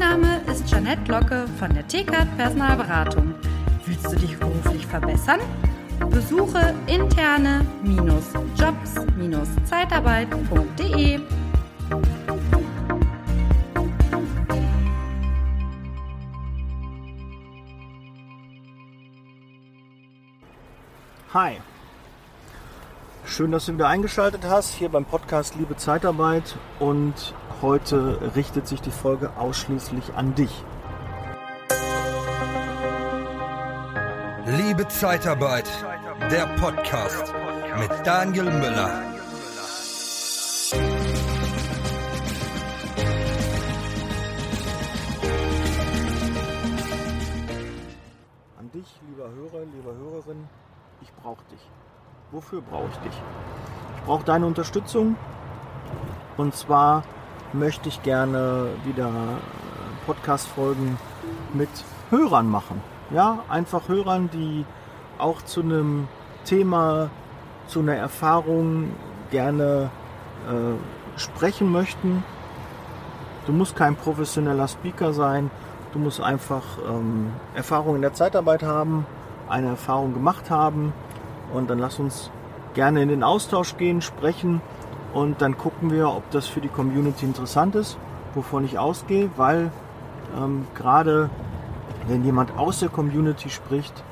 Name ist Janette Locke von der TKAT Personalberatung. Willst du dich beruflich verbessern? Besuche interne-jobs-zeitarbeit.de. Hi. Schön, dass du wieder eingeschaltet hast hier beim Podcast Liebe Zeitarbeit und heute richtet sich die Folge ausschließlich an dich. Liebe Zeitarbeit, der Podcast mit Daniel Müller. An dich, lieber Hörer, lieber Hörerin, ich brauche dich. Wofür brauche ich dich? Ich brauche deine Unterstützung. Und zwar möchte ich gerne wieder äh, Podcast-Folgen mit Hörern machen. Ja, einfach Hörern, die auch zu einem Thema, zu einer Erfahrung gerne äh, sprechen möchten. Du musst kein professioneller Speaker sein. Du musst einfach ähm, Erfahrung in der Zeitarbeit haben, eine Erfahrung gemacht haben. Und dann lass uns gerne in den Austausch gehen, sprechen und dann gucken wir, ob das für die Community interessant ist, wovon ich ausgehe, weil ähm, gerade wenn jemand aus der Community spricht,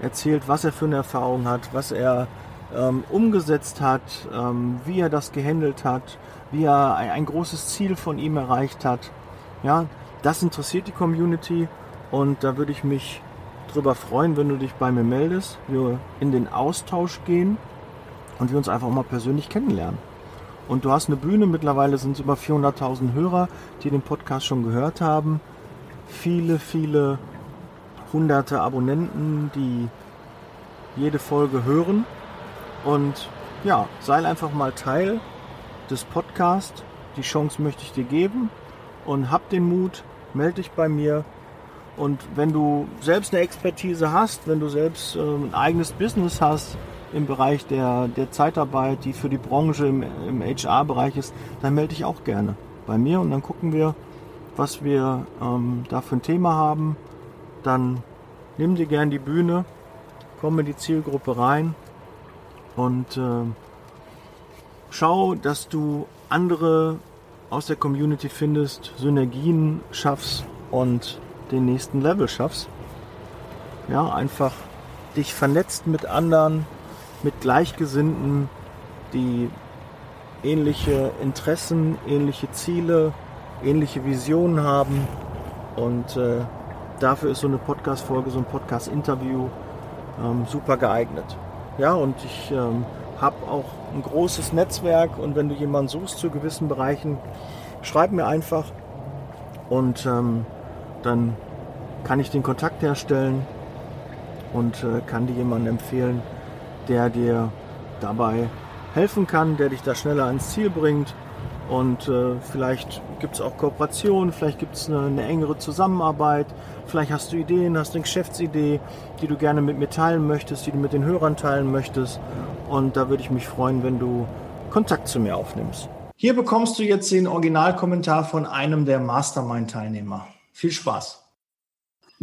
erzählt, was er für eine Erfahrung hat, was er ähm, umgesetzt hat, ähm, wie er das gehandelt hat, wie er ein, ein, großes Ziel von ihm erreicht hat. Ja, das interessiert die Community und da würde ich mich drüber freuen, wenn du dich bei mir meldest, wir in den Austausch gehen und wir uns einfach mal persönlich kennenlernen. Und du hast eine Bühne, mittlerweile sind es über 400.000 Hörer, die den Podcast schon gehört haben. Viele, viele hunderte Abonnenten, die jede Folge hören. Und ja, sei einfach mal Teil des Podcasts. Die Chance möchte ich dir geben. Und hab den Mut, melde dich bei mir. Und wenn du selbst eine Expertise hast, wenn du selbst äh, ein eigenes Business hast, im Bereich der, der Zeitarbeit, die für die Branche im, im HR-Bereich ist, dann melde ich auch gerne bei mir und dann gucken wir, was wir ähm, da für ein Thema haben. Dann nimm dir gern die Bühne, komm in die Zielgruppe rein und äh, schau, dass du andere aus der Community findest, Synergien schaffst und den nächsten Level schaffst. Ja, einfach dich vernetzt mit anderen, mit Gleichgesinnten, die ähnliche Interessen, ähnliche Ziele, ähnliche Visionen haben. Und äh, dafür ist so eine Podcast-Folge, so ein Podcast-Interview ähm, super geeignet. Ja, und ich ähm, habe auch ein großes Netzwerk und wenn du jemanden suchst zu gewissen Bereichen, schreib mir einfach und ähm, dann kann ich den Kontakt herstellen und äh, kann dir jemanden empfehlen, der dir dabei helfen kann, der dich da schneller ans Ziel bringt. Und äh, vielleicht gibt es auch Kooperationen, vielleicht gibt es eine, eine, engere Zusammenarbeit, vielleicht hast du Ideen, hast eine Geschäftsidee, die du gerne mit mir teilen möchtest, die du mit den Hörern teilen möchtest. Und da würde ich mich freuen, wenn du Kontakt zu mir aufnimmst. Hier bekommst du jetzt den Originalkommentar von einem der Mastermind-Teilnehmer. Viel Spaß!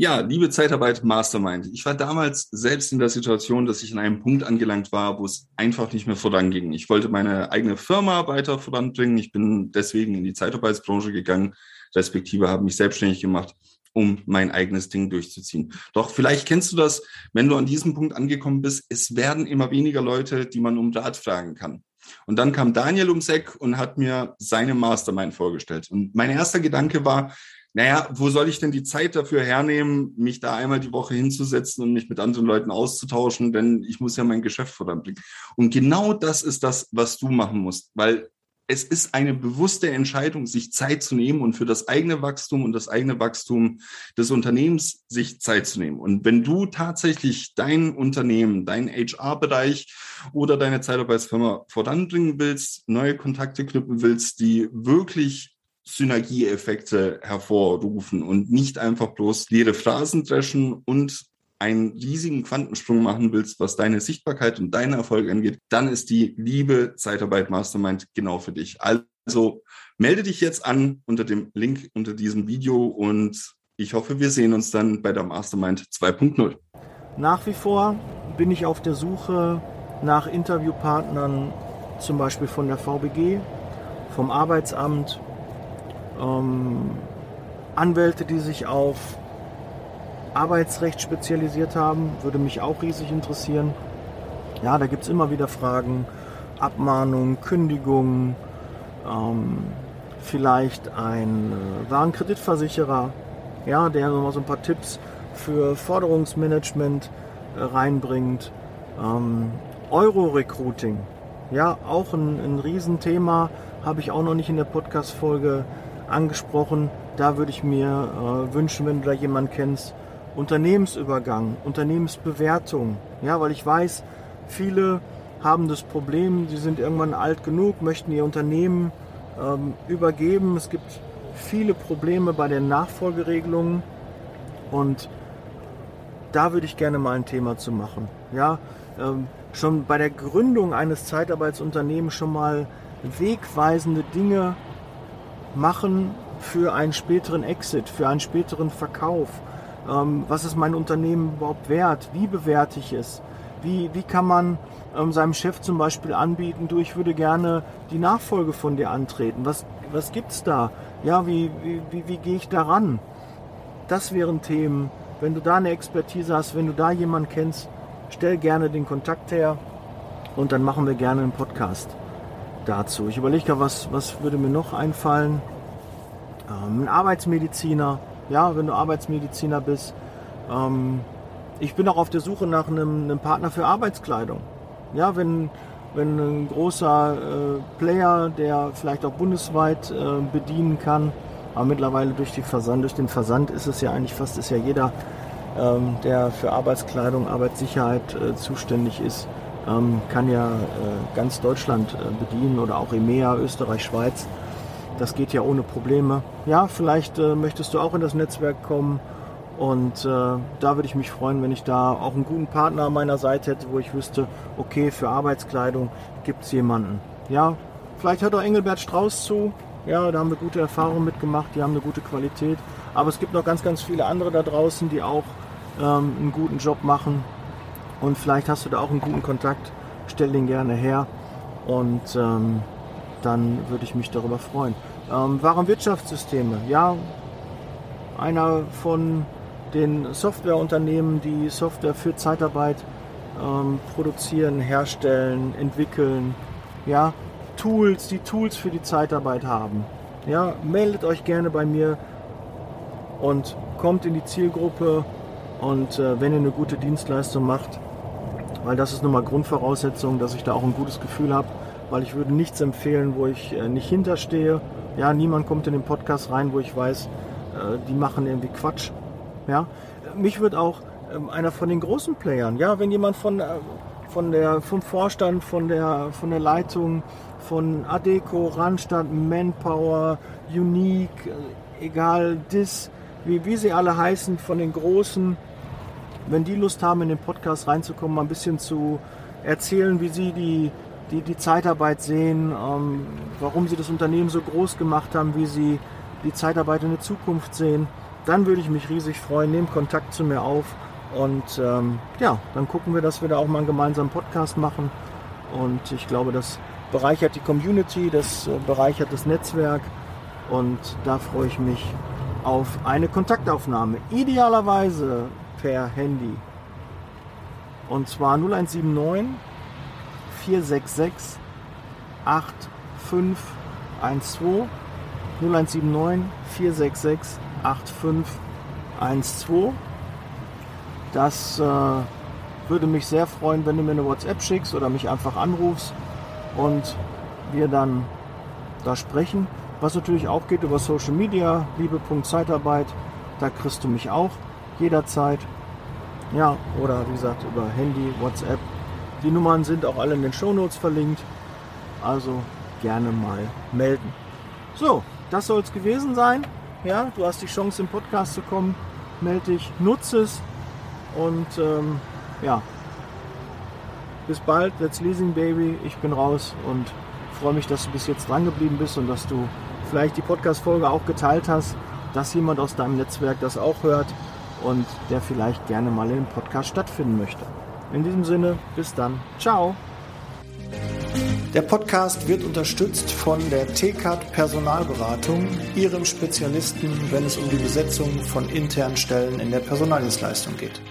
Ja, liebe Zeitarbeit Mastermind. Ich war damals selbst in der Situation, dass ich an einem Punkt angelangt war, wo es einfach nicht mehr voranging. Ich wollte meine eigene Firma weiter voranbringen. Ich bin deswegen in die Zeitarbeitsbranche gegangen, respektive habe mich selbstständig gemacht, um mein eigenes Ding durchzuziehen. Doch vielleicht kennst du das, wenn du an diesem Punkt angekommen bist. Es werden immer weniger Leute, die man um Rat fragen kann. Und dann kam Daniel ums Eck und hat mir seine Mastermind vorgestellt. Und mein erster Gedanke war, naja, wo soll ich denn die Zeit dafür hernehmen, mich da einmal die Woche hinzusetzen und mich mit anderen Leuten auszutauschen, denn ich muss ja mein Geschäft voranbringen. Und genau das ist das, was du machen musst, weil es ist eine bewusste Entscheidung, sich Zeit zu nehmen und für das eigene Wachstum und das eigene Wachstum des Unternehmens sich Zeit zu nehmen. Und wenn du tatsächlich dein Unternehmen, deinen HR-Bereich oder deine Zeitarbeitsfirma voranbringen willst, neue Kontakte knüpfen willst, die wirklich Synergieeffekte hervorrufen und nicht einfach bloß leere Phrasen dreschen und einen riesigen Quantensprung machen willst, was deine Sichtbarkeit und deine Erfolge angeht, dann ist die liebe Zeitarbeit Mastermind genau für dich. Also melde dich jetzt an unter dem Link unter diesem Video und ich hoffe, wir sehen uns dann bei der Mastermind 2.0. Nach wie vor bin ich auf der Suche nach Interviewpartnern, zum Beispiel von der VBG, vom Arbeitsamt, ähm, Anwälte, die sich auf Arbeitsrecht spezialisiert haben, würde mich auch riesig interessieren. Ja, da gibt es immer wieder Fragen, Abmahnungen, Kündigungen, ähm, vielleicht ein äh, Warenkreditversicherer, ja, der nochmal so ein paar Tipps für Forderungsmanagement äh, reinbringt. Ähm, Euro-Recruiting, ja, auch ein, ein Riesenthema, habe ich auch noch nicht in der Podcast-Folge angesprochen. Da würde ich mir äh, wünschen, wenn du da jemanden kennst, Unternehmensübergang, Unternehmensbewertung. Ja, weil ich weiß, viele haben das Problem, sie sind irgendwann alt genug, möchten ihr Unternehmen ähm, übergeben. Es gibt viele Probleme bei den Nachfolgeregelungen und da würde ich gerne mal ein Thema zu machen. Ja, ähm, schon bei der Gründung eines Zeitarbeitsunternehmens schon mal wegweisende Dinge machen für einen späteren Exit, für einen späteren Verkauf. Ähm, was ist mein Unternehmen überhaupt wert? Wie bewerte ich es? Wie, wie kann man ähm, seinem Chef zum Beispiel anbieten, du, ich würde gerne die Nachfolge von dir antreten. Was, was es da? Ja, wie, wie, wie, wie gehe ich daran? Das wären Themen. Wenn du da eine Expertise hast, wenn du da jemanden kennst, stell gerne den Kontakt her und dann machen wir gerne einen Podcast dazu. Ich überlege gerade, was, was würde mir noch einfallen? Ähm, ein Arbeitsmediziner, ja, wenn du Arbeitsmediziner bist. Ähm, ich bin auch auf der Suche nach einem, einem Partner für Arbeitskleidung. Ja, wenn, wenn ein großer äh, Player, der vielleicht auch bundesweit äh, bedienen kann, aber mittlerweile durch, die Versand, durch den Versand ist es ja eigentlich fast ist ja jeder, ähm, der für Arbeitskleidung, Arbeitssicherheit äh, zuständig ist, kann ja äh, ganz Deutschland äh, bedienen oder auch EMEA, Österreich, Schweiz. Das geht ja ohne Probleme. Ja, vielleicht äh, möchtest du auch in das Netzwerk kommen und äh, da würde ich mich freuen, wenn ich da auch einen guten Partner an meiner Seite hätte, wo ich wüsste, okay, für Arbeitskleidung gibt es jemanden. Ja, vielleicht hört auch Engelbert Strauß zu. Ja, da haben wir gute Erfahrungen mitgemacht, die haben eine gute Qualität. Aber es gibt noch ganz, ganz viele andere da draußen, die auch ähm, einen guten Job machen. Und vielleicht hast du da auch einen guten Kontakt. Stell den gerne her. Und ähm, dann würde ich mich darüber freuen. Ähm, Warenwirtschaftssysteme. Ja, einer von den Softwareunternehmen, die Software für Zeitarbeit ähm, produzieren, herstellen, entwickeln, ja, Tools, die Tools für die Zeitarbeit haben. Ja, meldet euch gerne bei mir und kommt in die Zielgruppe und äh, wenn ihr eine gute Dienstleistung macht, weil das ist nun mal Grundvoraussetzung, dass ich da auch ein gutes Gefühl habe, weil ich würde nichts empfehlen, wo ich äh, nicht hinterstehe. Ja, niemand kommt in den Podcast rein, wo ich weiß, äh, die machen irgendwie Quatsch. Ja, mich wird auch ähm, einer von den großen Playern, ja, wenn jemand von, äh, von der, vom Vorstand, von der, von der Leitung, von Adeco, Randstadt, Manpower, Unique, egal, DIS, wie, wie sie alle heißen, von den großen, wenn die Lust haben, in den Podcast reinzukommen, mal ein bisschen zu erzählen, wie sie die, die, die Zeitarbeit sehen, ähm, warum sie das Unternehmen so groß gemacht haben, wie sie die Zeitarbeit in der Zukunft sehen dann würde ich mich riesig freuen. Nehmt Kontakt zu mir auf und ähm, ja, dann gucken wir, dass wir da auch mal einen gemeinsamen Podcast machen. Und ich glaube, das bereichert die Community, das äh, bereichert das Netzwerk und da freue ich mich auf eine Kontaktaufnahme. Idealerweise per Handy. Und zwar 0179 466 8512 0179 466 8512. Das äh, würde mich sehr freuen, wenn du mir eine WhatsApp schickst oder mich einfach anrufst und wir dann da sprechen. Was natürlich auch geht über Social Media, liebe.zeitarbeit, da kriegst du mich auch jederzeit. Ja, oder wie gesagt über Handy, WhatsApp. Die Nummern sind auch alle in den Shownotes verlinkt. Also gerne mal melden. So, das soll es gewesen sein. Ja, du hast die Chance im Podcast zu kommen. Melde dich, nutze es und ähm, ja, bis bald. Let's Leasing Baby. Ich bin raus und freue mich, dass du bis jetzt dran geblieben bist und dass du vielleicht die Podcast-Folge auch geteilt hast, dass jemand aus deinem Netzwerk das auch hört und der vielleicht gerne mal dem Podcast stattfinden möchte. In diesem Sinne, bis dann. Ciao. Der Podcast wird unterstützt von der TCAT Personalberatung, ihrem Spezialisten, wenn es um die Besetzung von internen Stellen in der Personaldienstleistung geht.